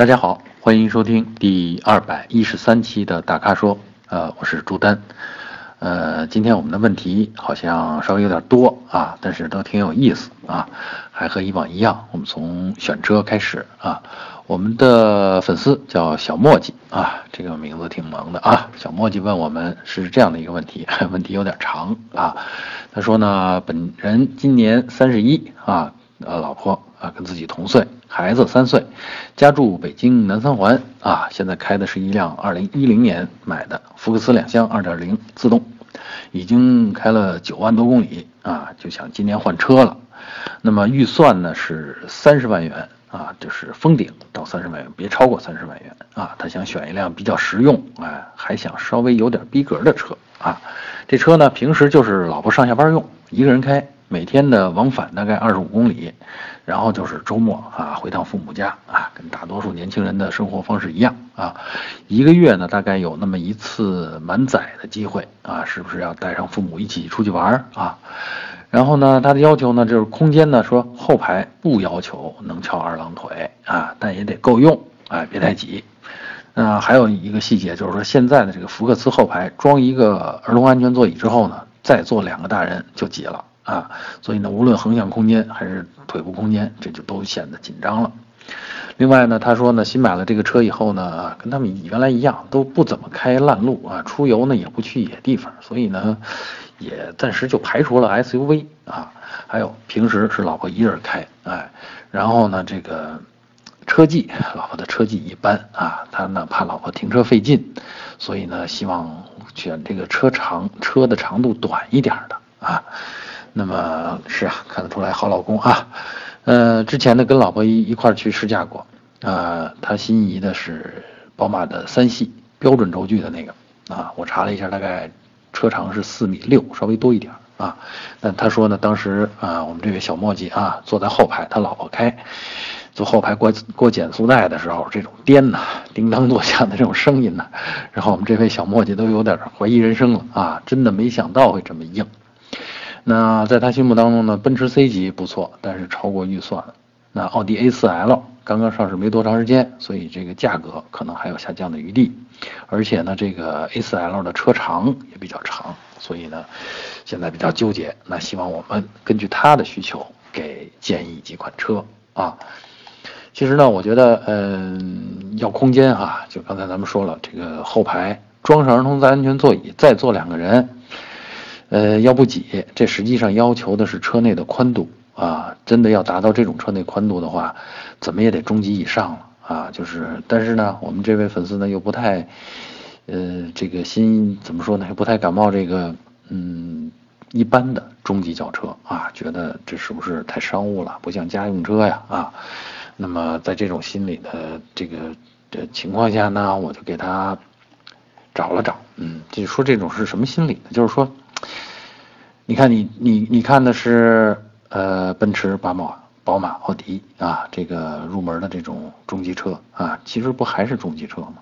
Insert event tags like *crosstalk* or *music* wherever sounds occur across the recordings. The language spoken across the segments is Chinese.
大家好，欢迎收听第二百一十三期的大咖说，呃，我是朱丹，呃，今天我们的问题好像稍微有点多啊，但是都挺有意思啊，还和以往一样，我们从选车开始啊。我们的粉丝叫小墨迹啊，这个名字挺萌的啊。小墨迹问我们是这样的一个问题，*laughs* 问题有点长啊。他说呢，本人今年三十一啊，呃，老婆啊跟自己同岁。孩子三岁，家住北京南三环啊。现在开的是一辆二零一零年买的福克斯两厢二点零自动，已经开了九万多公里啊，就想今年换车了。那么预算呢是三十万元啊，就是封顶到三十万元，别超过三十万元啊。他想选一辆比较实用，哎，还想稍微有点逼格的车啊。这车呢，平时就是老婆上下班用，一个人开。每天的往返大概二十五公里，然后就是周末啊回趟父母家啊，跟大多数年轻人的生活方式一样啊。一个月呢大概有那么一次满载的机会啊，是不是要带上父母一起出去玩啊？然后呢，他的要求呢就是空间呢，说后排不要求能翘二郎腿啊，但也得够用，啊，别太挤。那还有一个细节就是说，现在的这个福克斯后排装一个儿童安全座椅之后呢，再坐两个大人就挤了。啊，所以呢，无论横向空间还是腿部空间，这就都显得紧张了。另外呢，他说呢，新买了这个车以后呢，跟他们原来一样，都不怎么开烂路啊，出游呢也不去野地方，所以呢，也暂时就排除了 SUV 啊。还有平时是老婆一人开，哎，然后呢，这个车技，老婆的车技一般啊，他呢怕老婆停车费劲，所以呢，希望选这个车长车的长度短一点的啊。那么是啊，看得出来好老公啊，呃，之前呢跟老婆一一块去试驾过，啊，他心仪的是宝马的三系标准轴距的那个，啊，我查了一下，大概车长是四米六，稍微多一点啊。但他说呢，当时啊，我们这位小墨迹啊，坐在后排，他老婆开，坐后排过过减速带的时候，这种颠呐，叮当作响的这种声音呢，然后我们这位小墨迹都有点怀疑人生了啊，真的没想到会这么硬。那在他心目当中呢，奔驰 C 级不错，但是超过预算。那奥迪 A4L 刚刚上市没多长时间，所以这个价格可能还有下降的余地。而且呢，这个 A4L 的车长也比较长，所以呢，现在比较纠结。那希望我们根据他的需求给建议几款车啊。其实呢，我觉得，嗯，要空间哈，就刚才咱们说了，这个后排装上儿童安全座椅，再坐两个人。呃，要不挤，这实际上要求的是车内的宽度啊！真的要达到这种车内宽度的话，怎么也得中级以上了啊！就是，但是呢，我们这位粉丝呢又不太，呃，这个心怎么说呢？不太感冒这个，嗯，一般的中级轿车啊，觉得这是不是太商务了？不像家用车呀啊！那么在这种心理的这个的情况下呢，我就给他找了找，嗯，就说这种是什么心理呢？就是说。你看，你你你看的是呃奔驰、宝马、宝马、奥迪啊，这个入门的这种中级车啊，其实不还是中级车吗？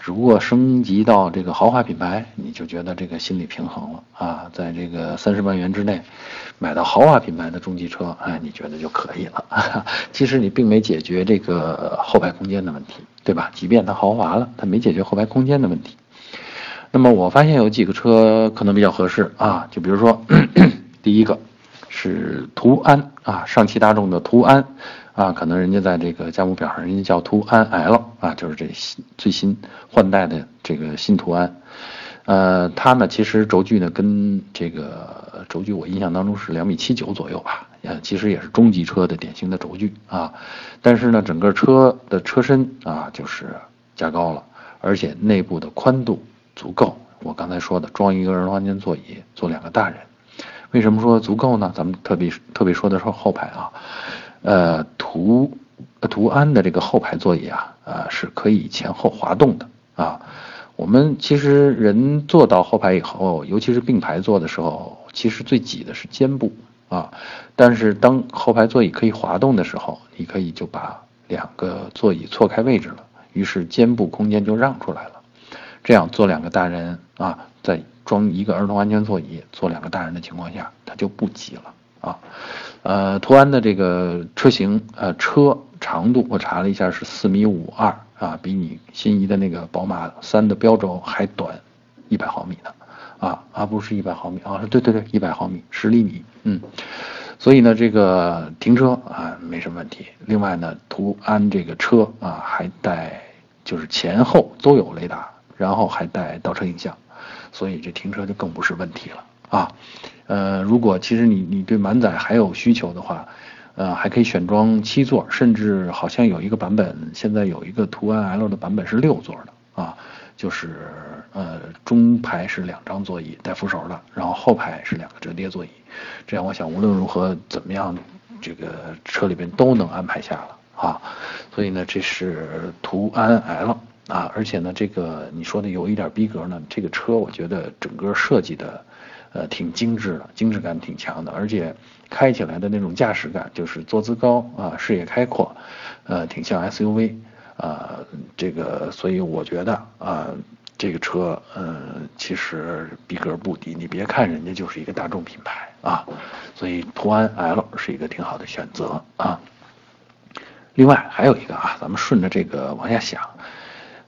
只不过升级到这个豪华品牌，你就觉得这个心理平衡了啊，在这个三十万元之内买到豪华品牌的中级车，哎，你觉得就可以了。*laughs* 其实你并没解决这个后排空间的问题，对吧？即便它豪华了，它没解决后排空间的问题。那么我发现有几个车可能比较合适啊，就比如说，第一个是途安啊，上汽大众的途安啊，可能人家在这个价目表上人家叫途安 L 啊，就是这新最新换代的这个新途安，呃，它呢其实轴距呢跟这个轴距我印象当中是两米七九左右吧，呃，其实也是中级车的典型的轴距啊，但是呢整个车的车身啊就是加高了，而且内部的宽度。足够，我刚才说的装一个儿童安全座椅，坐两个大人。为什么说足够呢？咱们特别特别说的是后排啊，呃，途途安的这个后排座椅啊，呃，是可以前后滑动的啊。我们其实人坐到后排以后，尤其是并排坐的时候，其实最挤的是肩部啊。但是当后排座椅可以滑动的时候，你可以就把两个座椅错开位置了，于是肩部空间就让出来了。这样坐两个大人啊，在装一个儿童安全座椅，坐两个大人的情况下，它就不挤了啊。呃，途安的这个车型，呃，车长度我查了一下是四米五二啊，比你心仪的那个宝马三的标轴还短一百毫米呢，啊啊，不是一百毫米啊，对对对，一百毫米，十厘米，嗯，所以呢，这个停车啊没什么问题。另外呢，途安这个车啊还带就是前后都有雷达，然后还带倒车影像，所以这停车就更不是问题了。啊。呃，如果其实你你对满载还有需求的话，呃，还可以选装七座，甚至好像有一个版本，现在有一个途安 L 的版本是六座的。啊，就是呃中排是两张座椅带扶手的，然后后排是两个折叠座椅，这样我想无论如何怎么样，这个车里边都能安排下了。啊，所以呢，这是途安 L 啊，而且呢，这个你说的有一点逼格呢，这个车我觉得整个设计的。呃，挺精致的，精致感挺强的，而且开起来的那种驾驶感，就是坐姿高啊，视野开阔，呃，挺像 SUV 啊，这个，所以我觉得啊，这个车，呃，其实逼格不低。你别看人家就是一个大众品牌啊，所以途安 L 是一个挺好的选择啊。另外还有一个啊，咱们顺着这个往下想，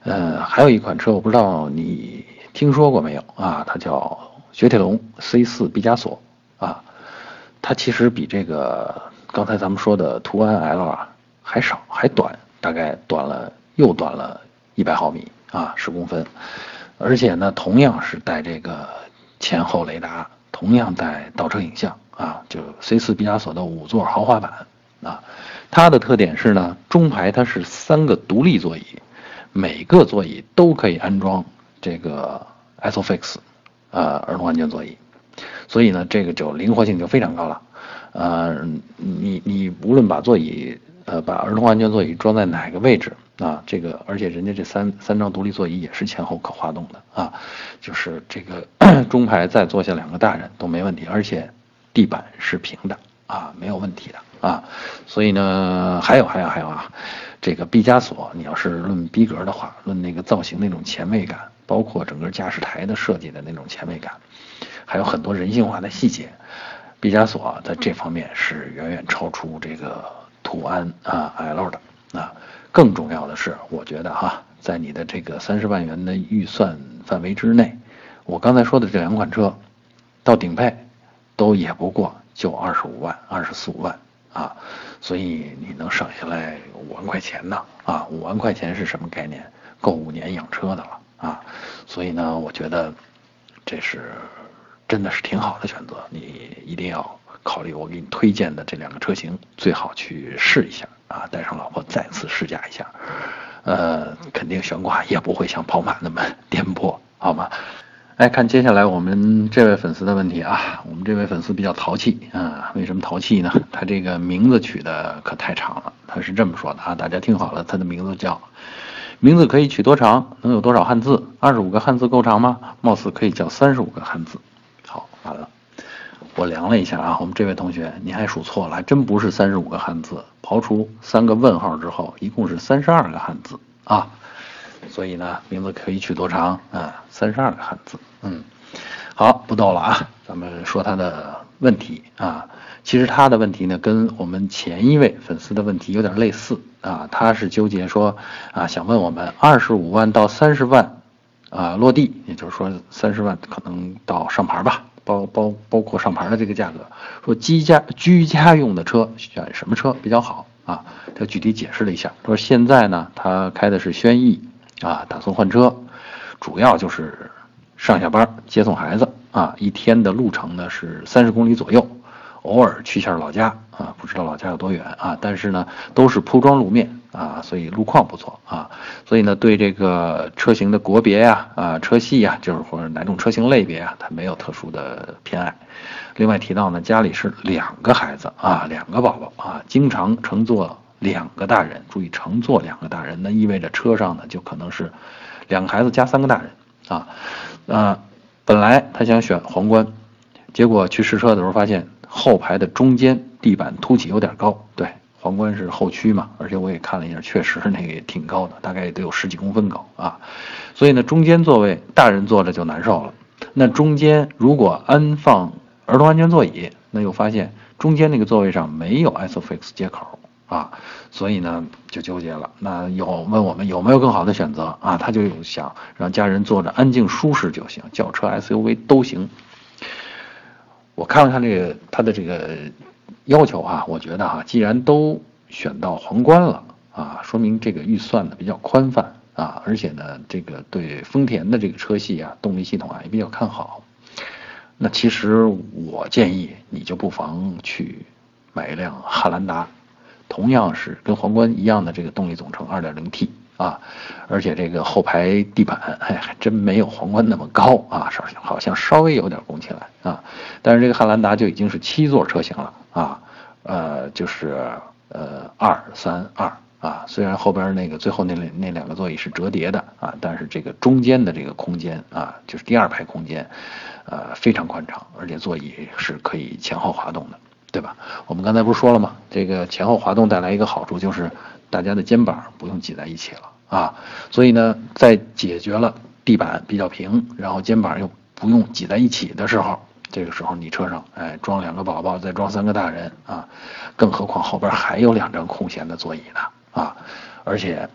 呃，还有一款车，我不知道你听说过没有啊？它叫。雪铁龙 C4 毕加索啊，它其实比这个刚才咱们说的途安 L 啊还少，还短，大概短了又短了一百毫米啊，十公分，而且呢，同样是带这个前后雷达，同样带倒车影像啊，就 C4 毕加索的五座豪华版啊，它的特点是呢，中排它是三个独立座椅，每个座椅都可以安装这个 ISOFIX。呃，儿童安全座椅，所以呢，这个就灵活性就非常高了。呃，你你无论把座椅呃把儿童安全座椅装在哪个位置啊，这个而且人家这三三张独立座椅也是前后可滑动的啊，就是这个 *clears throat* 中排再坐下两个大人都没问题，而且地板是平的啊，没有问题的啊。所以呢，还有还有还有啊，这个毕加索，你要是论逼格的话，论那个造型那种前卫感。包括整个驾驶台的设计的那种前卫感，还有很多人性化的细节，毕加索在这方面是远远超出这个途安啊 L 的啊。更重要的是，我觉得哈，在你的这个三十万元的预算范围之内，我刚才说的这两款车，到顶配都也不过就二十五万、二十四五万啊，所以你能省下来五万块钱呢啊？五万块钱是什么概念？够五年养车的了。啊，所以呢，我觉得这是真的是挺好的选择，你一定要考虑我给你推荐的这两个车型，最好去试一下啊，带上老婆再次试驾一下，呃，肯定悬挂也不会像宝马那么颠簸，好吗？哎，看接下来我们这位粉丝的问题啊，我们这位粉丝比较淘气啊，为什么淘气呢？他这个名字取的可太长了，他是这么说的啊，大家听好了，他的名字叫。名字可以取多长？能有多少汉字？二十五个汉字够长吗？貌似可以叫三十五个汉字。好，完了，我量了一下啊，我们这位同学，你还数错了，还真不是三十五个汉字。刨除三个问号之后，一共是三十二个汉字啊。所以呢，名字可以取多长啊？三十二个汉字。嗯，好，不逗了啊，咱们说他的问题啊。其实他的问题呢，跟我们前一位粉丝的问题有点类似啊。他是纠结说啊，想问我们二十五万到三十万啊落地，也就是说三十万可能到上牌吧，包包包括上牌的这个价格。说居家居家用的车选什么车比较好啊？他具体解释了一下，说现在呢他开的是轩逸啊，打算换车，主要就是上下班接送孩子啊，一天的路程呢是三十公里左右。偶尔去一下老家啊，不知道老家有多远啊，但是呢，都是铺装路面啊，所以路况不错啊，所以呢，对这个车型的国别呀、啊车系呀，就是或者哪种车型类别啊，他没有特殊的偏爱。另外提到呢，家里是两个孩子啊，两个宝宝啊，经常乘坐两个大人，注意乘坐两个大人，那意味着车上呢就可能是两个孩子加三个大人啊。啊，本来他想选皇冠，结果去试车的时候发现。后排的中间地板凸起有点高，对，皇冠是后驱嘛，而且我也看了一下，确实那个也挺高的，大概也得有十几公分高啊。所以呢，中间座位大人坐着就难受了。那中间如果安放儿童安全座椅，那又发现中间那个座位上没有 ISOFIX 接口啊，所以呢就纠结了。那有问我们有没有更好的选择啊？他就想让家人坐着安静舒适就行，轿车 SUV 都行。我看了看这个他的这个要求啊，我觉得哈，既然都选到皇冠了啊，说明这个预算呢比较宽泛啊，而且呢，这个对丰田的这个车系啊，动力系统啊也比较看好。那其实我建议你就不妨去买一辆汉兰达，同样是跟皇冠一样的这个动力总成 2.0T 啊，而且这个后排地板哎还真没有皇冠那么高啊，稍好像稍微有点拱起来啊，但是这个汉兰达就已经是七座车型了啊，呃就是呃二三二啊，虽然后边那个最后那两那两个座椅是折叠的啊，但是这个中间的这个空间啊，就是第二排空间。呃，非常宽敞，而且座椅是可以前后滑动的，对吧？我们刚才不是说了吗？这个前后滑动带来一个好处就是大家的肩膀不用挤在一起了啊。所以呢，在解决了地板比较平，然后肩膀又不用挤在一起的时候，这个时候你车上哎装两个宝宝，再装三个大人啊，更何况后边还有两张空闲的座椅呢啊！而且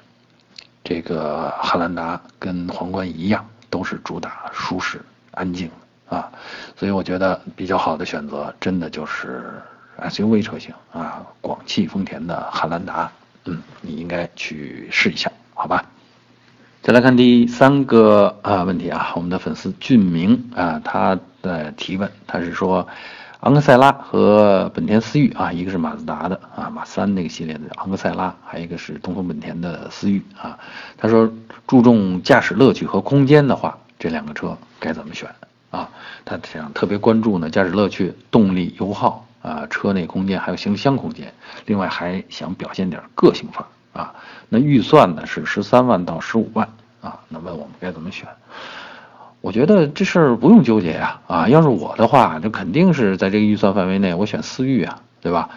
这个汉兰达跟皇冠一样，都是主打舒适安静。啊，所以我觉得比较好的选择，真的就是 SUV 车型啊，广汽丰田的汉兰达，嗯，你应该去试一下，好吧？再来看第三个啊问题啊，我们的粉丝俊明啊，他的提问，他是说，昂克赛拉和本田思域啊，一个是马自达的啊，马三那个系列的昂克赛拉，还有一个是东风本田的思域啊，他说注重驾驶乐趣和空间的话，这两个车该怎么选？啊，他想特别关注呢，驾驶乐趣、动力、油耗啊，车内空间还有行李箱空间，另外还想表现点个性范儿啊。那预算呢是十三万到十五万啊。那问我们该怎么选？我觉得这事儿不用纠结呀啊。要是我的话，那肯定是在这个预算范围内，我选思域啊，对吧？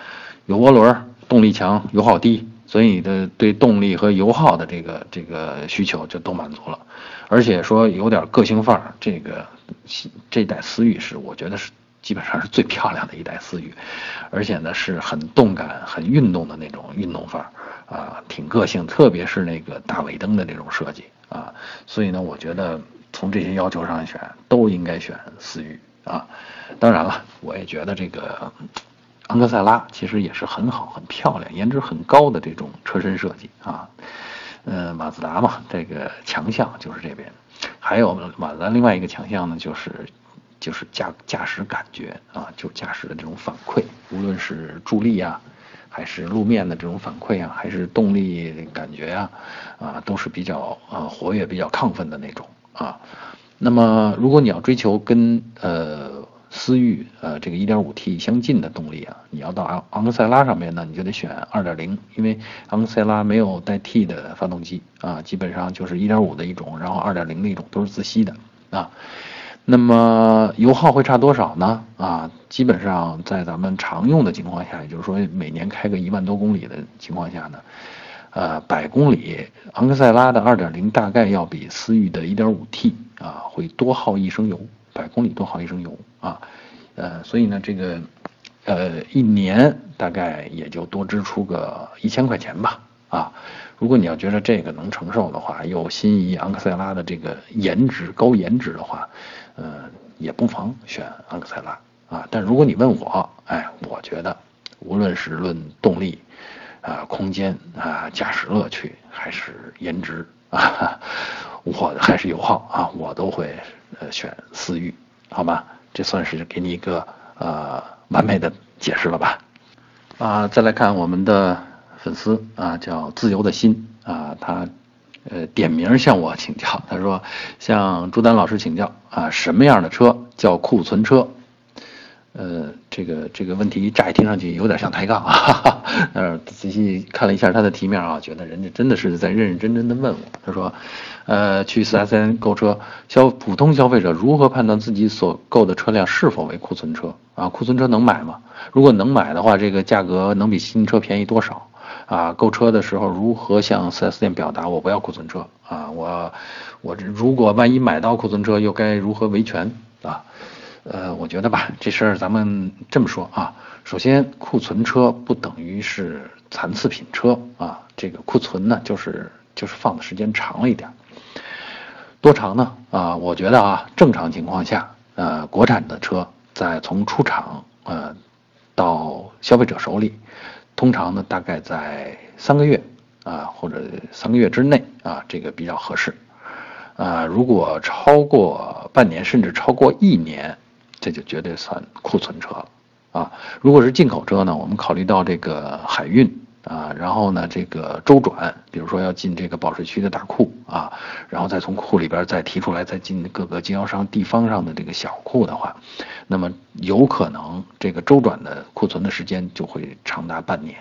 有涡轮，动力强，油耗低，所以你的对动力和油耗的这个这个需求就都满足了。而且说有点个性范儿，这个。这代思域是我觉得是基本上是最漂亮的一代思域，而且呢是很动感、很运动的那种运动范儿啊，挺个性，特别是那个大尾灯的这种设计啊，所以呢，我觉得从这些要求上选都应该选思域啊。当然了，我也觉得这个昂克赛拉其实也是很好、很漂亮、颜值很高的这种车身设计啊。嗯，马自达嘛，这个强项就是这边。还有马自达另外一个强项呢，就是就是驾驾驶感觉啊，就驾驶的这种反馈，无论是助力啊，还是路面的这种反馈啊，还是动力感觉啊，啊，都是比较啊活跃、比较亢奋的那种啊。那么如果你要追求跟呃思域呃这个 1.5T 相近的动力啊，你要到昂昂克赛拉上面呢，你就得选2.0，因为昂克赛拉没有带 T 的发动机啊，基本上就是1.5的一种，然后2.0的一种，都是自吸的啊。那么油耗会差多少呢？啊，基本上在咱们常用的情况下，也就是说每年开个一万多公里的情况下呢，呃，百公里昂克赛拉的2.0大概要比思域的 1.5T 啊会多耗一升油，百公里多耗一升油啊，呃，所以呢，这个呃一年大概也就多支出个一千块钱吧啊。如果你要觉得这个能承受的话，又心仪昂克赛拉的这个颜值高颜值的话。呃，也不妨选昂克赛拉啊。但如果你问我，哎，我觉得无论是论动力啊、空间啊、驾驶乐趣还是颜值啊，我还是油耗啊，我都会呃选思域，好吧？这算是给你一个呃完美的解释了吧？啊，再来看我们的粉丝啊，叫自由的心啊，他。呃，点名向我请教，他说向朱丹老师请教啊，什么样的车叫库存车？呃，这个这个问题乍一听上去有点像抬杠啊，*laughs* 呃，仔细看了一下他的题面啊，觉得人家真的是在认认真真的问我。他说，呃，去四 S 店购车，消普通消费者如何判断自己所购的车辆是否为库存车啊？库存车能买吗？如果能买的话，这个价格能比新车便宜多少？啊，购车的时候如何向 4S 店表达我不要库存车啊？我我这如果万一买到库存车，又该如何维权啊？呃，我觉得吧，这事儿咱们这么说啊，首先库存车不等于是残次品车啊，这个库存呢就是就是放的时间长了一点，多长呢？啊，我觉得啊，正常情况下，呃，国产的车在从出厂呃到消费者手里，通常呢大概在三个月啊或者三个月之内啊，这个比较合适。啊，如果超过半年，甚至超过一年，这就绝对算库存车了啊。如果是进口车呢，我们考虑到这个海运啊，然后呢这个周转，比如说要进这个保税区的大库啊，然后再从库里边再提出来，再进各个经销商地方上的这个小库的话，那么有可能这个周转的库存的时间就会长达半年。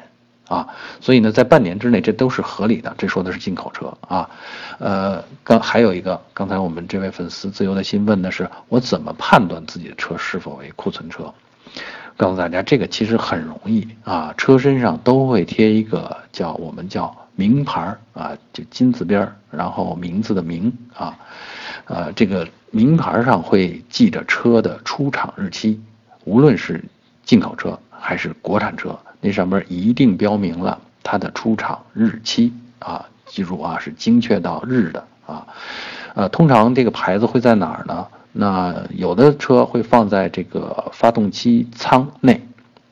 啊，所以呢，在半年之内，这都是合理的。这说的是进口车啊，呃，刚还有一个，刚才我们这位粉丝自由的心问的是，我怎么判断自己的车是否为库存车？告诉大家，这个其实很容易啊，车身上都会贴一个叫我们叫名牌啊，就金字边然后名字的名啊，呃，这个名牌上会记着车的出厂日期，无论是进口车还是国产车。那上面一定标明了它的出厂日期啊，记住啊，是精确到日的啊。呃，通常这个牌子会在哪儿呢？那有的车会放在这个发动机舱内，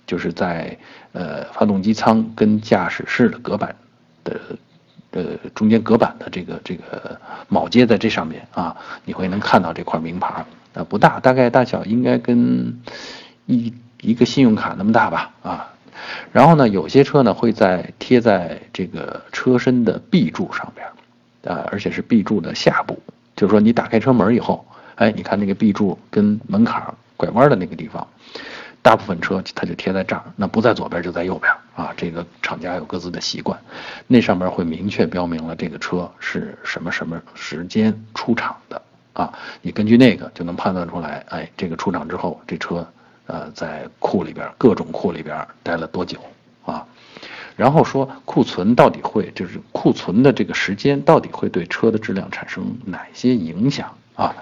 就是在呃发动机舱跟驾驶室的隔板的呃中间隔板的这个这个铆接在这上面啊，你会能看到这块名牌啊，不大，大概大小应该跟一一个信用卡那么大吧啊。然后呢，有些车呢会在贴在这个车身的 B 柱上边，啊，而且是 B 柱的下部，就是说你打开车门以后，哎，你看那个 B 柱跟门槛拐弯的那个地方，大部分车它就贴在这儿，那不在左边就在右边啊。这个厂家有各自的习惯，那上面会明确标明了这个车是什么什么时间出厂的啊，你根据那个就能判断出来，哎，这个出厂之后这车。呃，在库里边各种库里边待了多久啊？然后说库存到底会就是库存的这个时间到底会对车的质量产生哪些影响啊？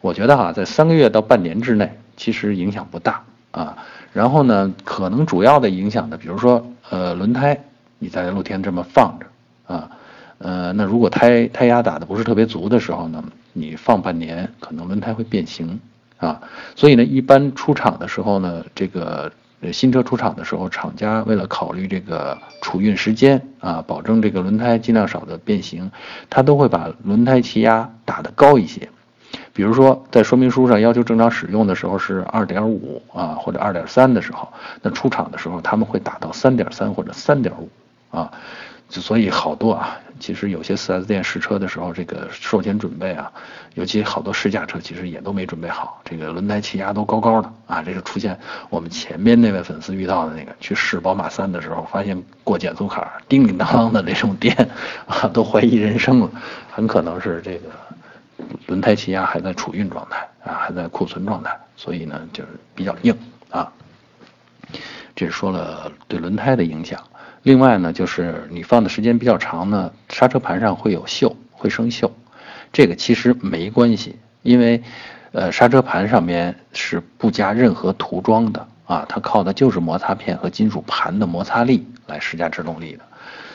我觉得哈，在三个月到半年之内，其实影响不大啊。然后呢，可能主要的影响的，比如说呃轮胎，你在露天这么放着啊，呃，那如果胎胎压打的不是特别足的时候呢，你放半年，可能轮胎会变形。啊，所以呢，一般出厂的时候呢，这个新车出厂的时候，厂家为了考虑这个储运时间啊，保证这个轮胎尽量少的变形，他都会把轮胎气压打得高一些。比如说，在说明书上要求正常使用的时候是二点五啊，或者二点三的时候，那出厂的时候他们会打到三点三或者三点五啊。就所以好多啊，其实有些 4S 店试车的时候，这个售前准备啊，尤其好多试驾车其实也都没准备好，这个轮胎气压都高高的啊，这就出现我们前面那位粉丝遇到的那个，去试宝马三的时候，发现过减速坎叮叮当当的那种电啊，都怀疑人生了，很可能是这个轮胎气压还在储运状态啊，还在库存状态，所以呢就是比较硬啊。这是说了对轮胎的影响。另外呢，就是你放的时间比较长呢，刹车盘上会有锈，会生锈。这个其实没关系，因为，呃，刹车盘上面是不加任何涂装的啊，它靠的就是摩擦片和金属盘的摩擦力来施加制动力的。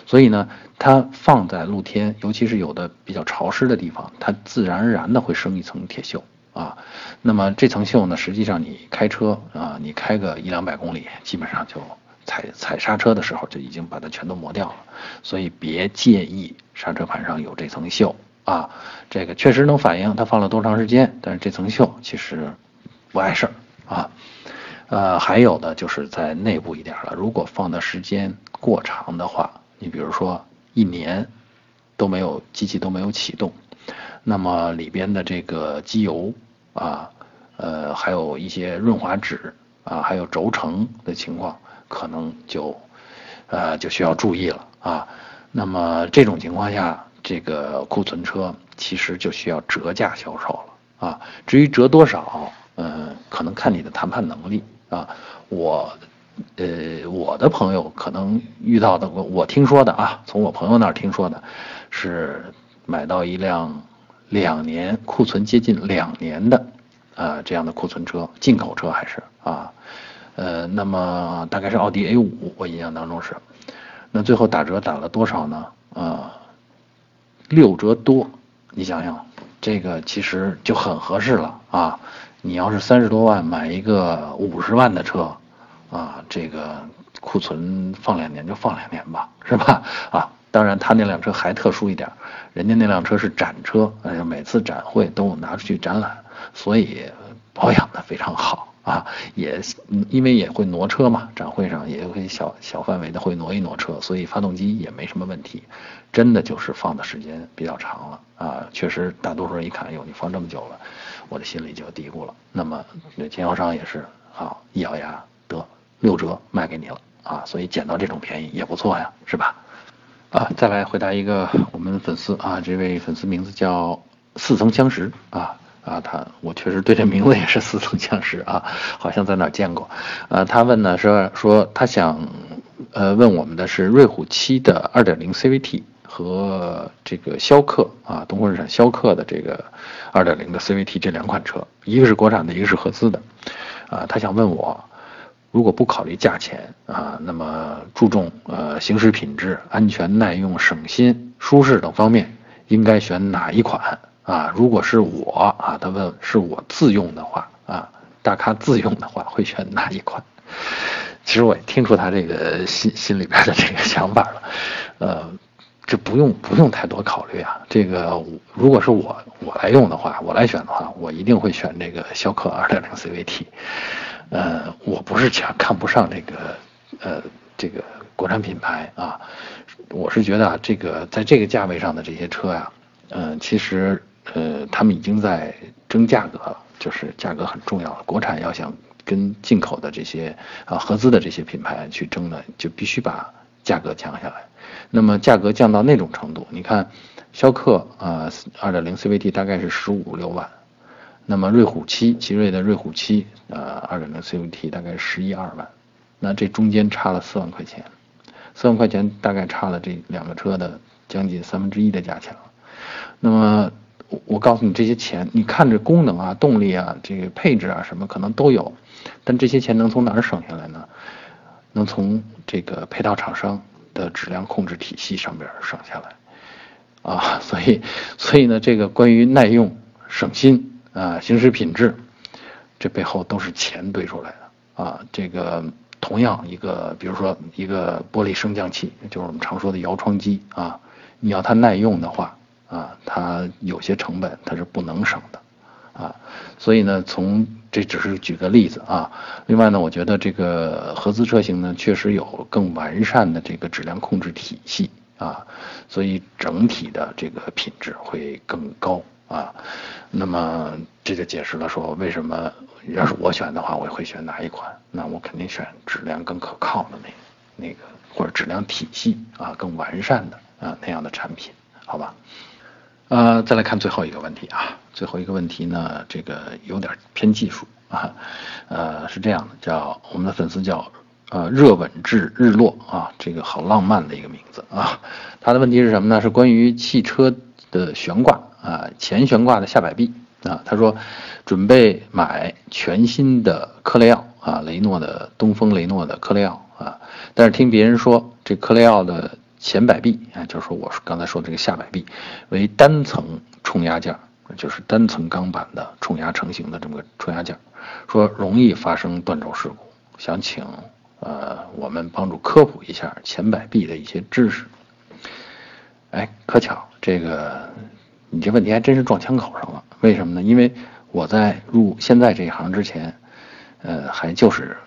所以呢，它放在露天，尤其是有的比较潮湿的地方，它自然而然的会生一层铁锈啊。那么这层锈呢，实际上你开车啊，你开个一两百公里，基本上就。踩踩刹车的时候就已经把它全都磨掉了，所以别介意刹车盘上有这层锈啊，这个确实能反映它放了多长时间，但是这层锈其实不碍事儿啊。呃，还有的就是在内部一点了，如果放的时间过长的话，你比如说一年都没有机器都没有启动，那么里边的这个机油啊，呃，还有一些润滑脂啊，还有轴承的情况。可能就，呃，就需要注意了啊。那么这种情况下，这个库存车其实就需要折价销售了啊。至于折多少，嗯，可能看你的谈判能力啊。我，呃，我的朋友可能遇到的，我我听说的啊，从我朋友那儿听说的，是买到一辆两年库存接近两年的啊这样的库存车，进口车还是啊，呃，那么大概是奥迪 A 五，我印象当中是，那最后打折打了多少呢？啊，六折多，你想想，这个其实就很合适了啊。你要是三十多万买一个五十万的车，啊，这个库存放两年就放两年吧，是吧？啊，当然他那辆车还特殊一点，人家那辆车是展车，哎，每次展会都拿出去展览，所以保养的非常好啊，也因为也会挪车嘛，展会上也会小小范围的会挪一挪车，所以发动机也没什么问题，真的就是放的时间比较长了啊，确实大多数人一看，哟，你放这么久了。我的心里就嘀咕了。那么，那经销商也是啊，一咬牙得六折卖给你了啊，所以捡到这种便宜也不错呀，是吧？啊，再来回答一个我们粉丝啊，这位粉丝名字叫似曾相识啊啊，他我确实对这名字也是似曾相识啊，好像在哪见过。呃，他问呢是说他想呃问我们的是瑞虎七的二点零 CVT。和这个逍客啊，东风日产逍客的这个二点零的 CVT 这两款车，一个是国产的，一个是合资的，啊，他想问我，如果不考虑价钱啊，那么注重呃行驶品质、安全、耐用、省心、舒适等方面，应该选哪一款啊？如果是我啊，他问是我自用的话啊，大咖自用的话会选哪一款？其实我也听出他这个心心里边的这个想法了，呃。这不用不用太多考虑啊！这个如果是我我来用的话，我来选的话，我一定会选这个逍客2.0 CVT。呃，我不是看看不上这个呃这个国产品牌啊，我是觉得啊，这个在这个价位上的这些车呀，嗯，其实呃他们已经在争价格了，就是价格很重要。国产要想跟进口的这些啊合资的这些品牌去争呢，就必须把价格降下来。那么价格降到那种程度，你看，逍客啊，二点零 CVT 大概是十五六万，那么瑞虎七，奇瑞的瑞虎七，呃，二点零 CVT 大概十一二万，那这中间差了四万块钱，四万块钱大概差了这两个车的将近三分之一的价钱了。那么我告诉你这些钱，你看着功能啊、动力啊、这个配置啊什么可能都有，但这些钱能从哪儿省下来呢？能从这个配套厂商。的质量控制体系上边省下来，啊，所以，所以呢，这个关于耐用、省心啊、行驶品质，这背后都是钱堆出来的啊。这个同样一个，比如说一个玻璃升降器，就是我们常说的摇窗机啊，你要它耐用的话啊，它有些成本它是不能省的。啊，所以呢，从这只是举个例子啊。另外呢，我觉得这个合资车型呢，确实有更完善的这个质量控制体系啊，所以整体的这个品质会更高啊。那么这就解释了说，为什么要是我选的话，我会选哪一款？那我肯定选质量更可靠的那那个，或者质量体系啊更完善的啊那样的产品，好吧？呃，再来看最后一个问题啊，最后一个问题呢，这个有点偏技术啊，呃，是这样的，叫我们的粉丝叫呃热吻至日落啊，这个好浪漫的一个名字啊，他的问题是什么呢？是关于汽车的悬挂啊，前悬挂的下摆臂啊，他说准备买全新的科雷傲啊，雷诺的东风雷诺的科雷傲啊，但是听别人说这科雷傲的。前摆臂啊，就是说我刚才说的这个下摆臂为单层冲压件，就是单层钢板的冲压成型的这么个冲压件，说容易发生断轴事故，想请呃我们帮助科普一下前摆臂的一些知识。哎，可巧，这个你这问题还真是撞枪口上了。为什么呢？因为我在入现在这一行之前，呃，还就是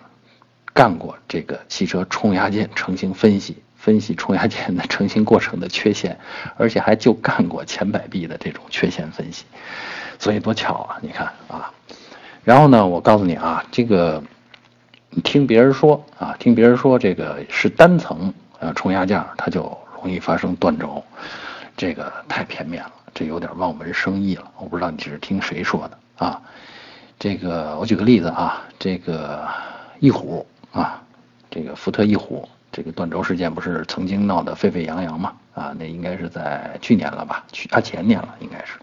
干过这个汽车冲压件成型分析。分析冲压件的成型过程的缺陷，而且还就干过前摆臂的这种缺陷分析，所以多巧啊！你看啊，然后呢，我告诉你啊，这个你听别人说啊，听别人说这个是单层呃冲压件，它就容易发生断轴，这个太片面了，这有点望文生义了。我不知道你是听谁说的啊？这个我举个例子啊，这个翼虎啊，这个福特翼虎。这个断轴事件不是曾经闹得沸沸扬扬吗？啊，那应该是在去年了吧？去啊前年了，应该是。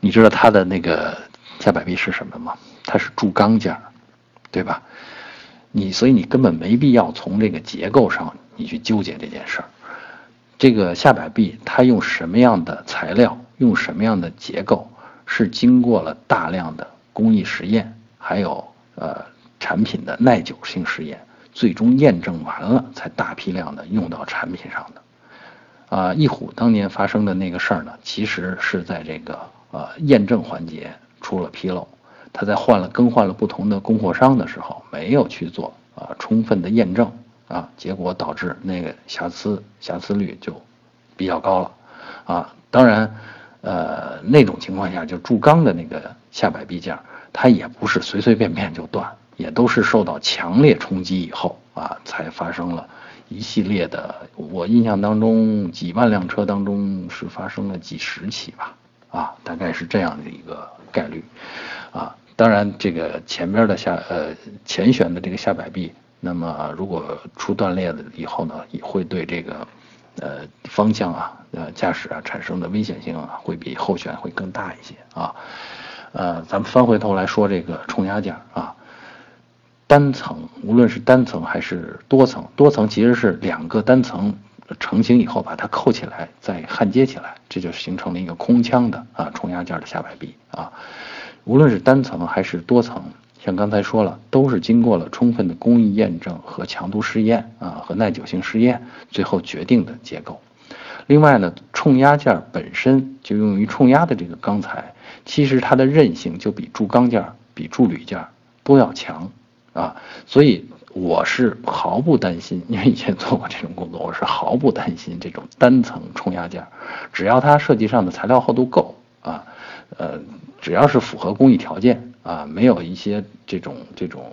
你知道它的那个下摆臂是什么吗？它是铸钢件对吧？你所以你根本没必要从这个结构上你去纠结这件事儿。这个下摆臂它用什么样的材料，用什么样的结构，是经过了大量的工艺实验，还有呃产品的耐久性实验，最终验证完了才大批量的用到产品上的。啊，翼虎当年发生的那个事儿呢，其实是在这个呃验证环节出了纰漏，他在换了更换了不同的供货商的时候，没有去做啊充分的验证啊，结果导致那个瑕疵瑕疵率就比较高了啊。当然，呃那种情况下就铸钢的那个下摆臂件，它也不是随随便便就断，也都是受到强烈冲击以后啊才发生了。一系列的，我印象当中几万辆车当中是发生了几十起吧，啊，大概是这样的一个概率，啊，当然这个前边的下呃前悬的这个下摆臂，那么如果出断裂了以后呢，也会对这个呃方向啊呃驾驶啊产生的危险性啊会比后悬会更大一些啊，呃，咱们翻回头来说这个冲压件啊。单层，无论是单层还是多层，多层其实是两个单层成型以后把它扣起来，再焊接起来，这就形成了一个空腔的啊冲压件的下摆臂啊。无论是单层还是多层，像刚才说了，都是经过了充分的工艺验证和强度试验啊和耐久性试验，最后决定的结构。另外呢，冲压件本身就用于冲压的这个钢材，其实它的韧性就比铸钢件、比铸铝件都要强。啊，所以我是毫不担心，因为以前做过这种工作，我是毫不担心这种单层冲压件，只要它设计上的材料厚度够啊，呃，只要是符合工艺条件啊，没有一些这种这种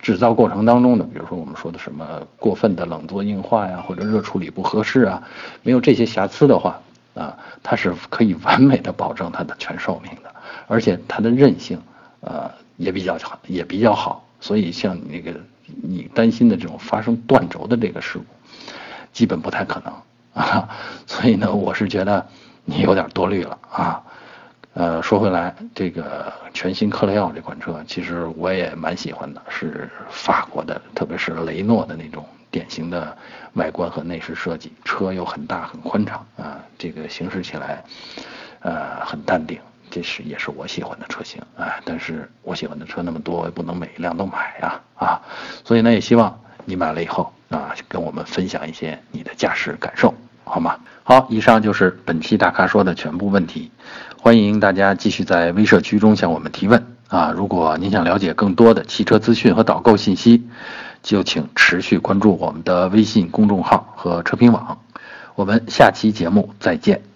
制造过程当中的，比如说我们说的什么过分的冷作硬化呀，或者热处理不合适啊，没有这些瑕疵的话啊，它是可以完美的保证它的全寿命的，而且它的韧性呃也比较好，也比较好。所以，像你那个你担心的这种发生断轴的这个事故，基本不太可能啊。*laughs* 所以呢，我是觉得你有点多虑了啊。呃，说回来，这个全新克雷奥这款车，其实我也蛮喜欢的，是法国的，特别是雷诺的那种典型的外观和内饰设计，车又很大很宽敞啊，这个行驶起来，呃，很淡定。这是也是我喜欢的车型，哎，但是我喜欢的车那么多，也不能每一辆都买呀，啊，所以呢，也希望你买了以后啊，跟我们分享一些你的驾驶感受，好吗？好，以上就是本期大咖说的全部问题，欢迎大家继续在微社区中向我们提问啊。如果您想了解更多的汽车资讯和导购信息，就请持续关注我们的微信公众号和车评网，我们下期节目再见。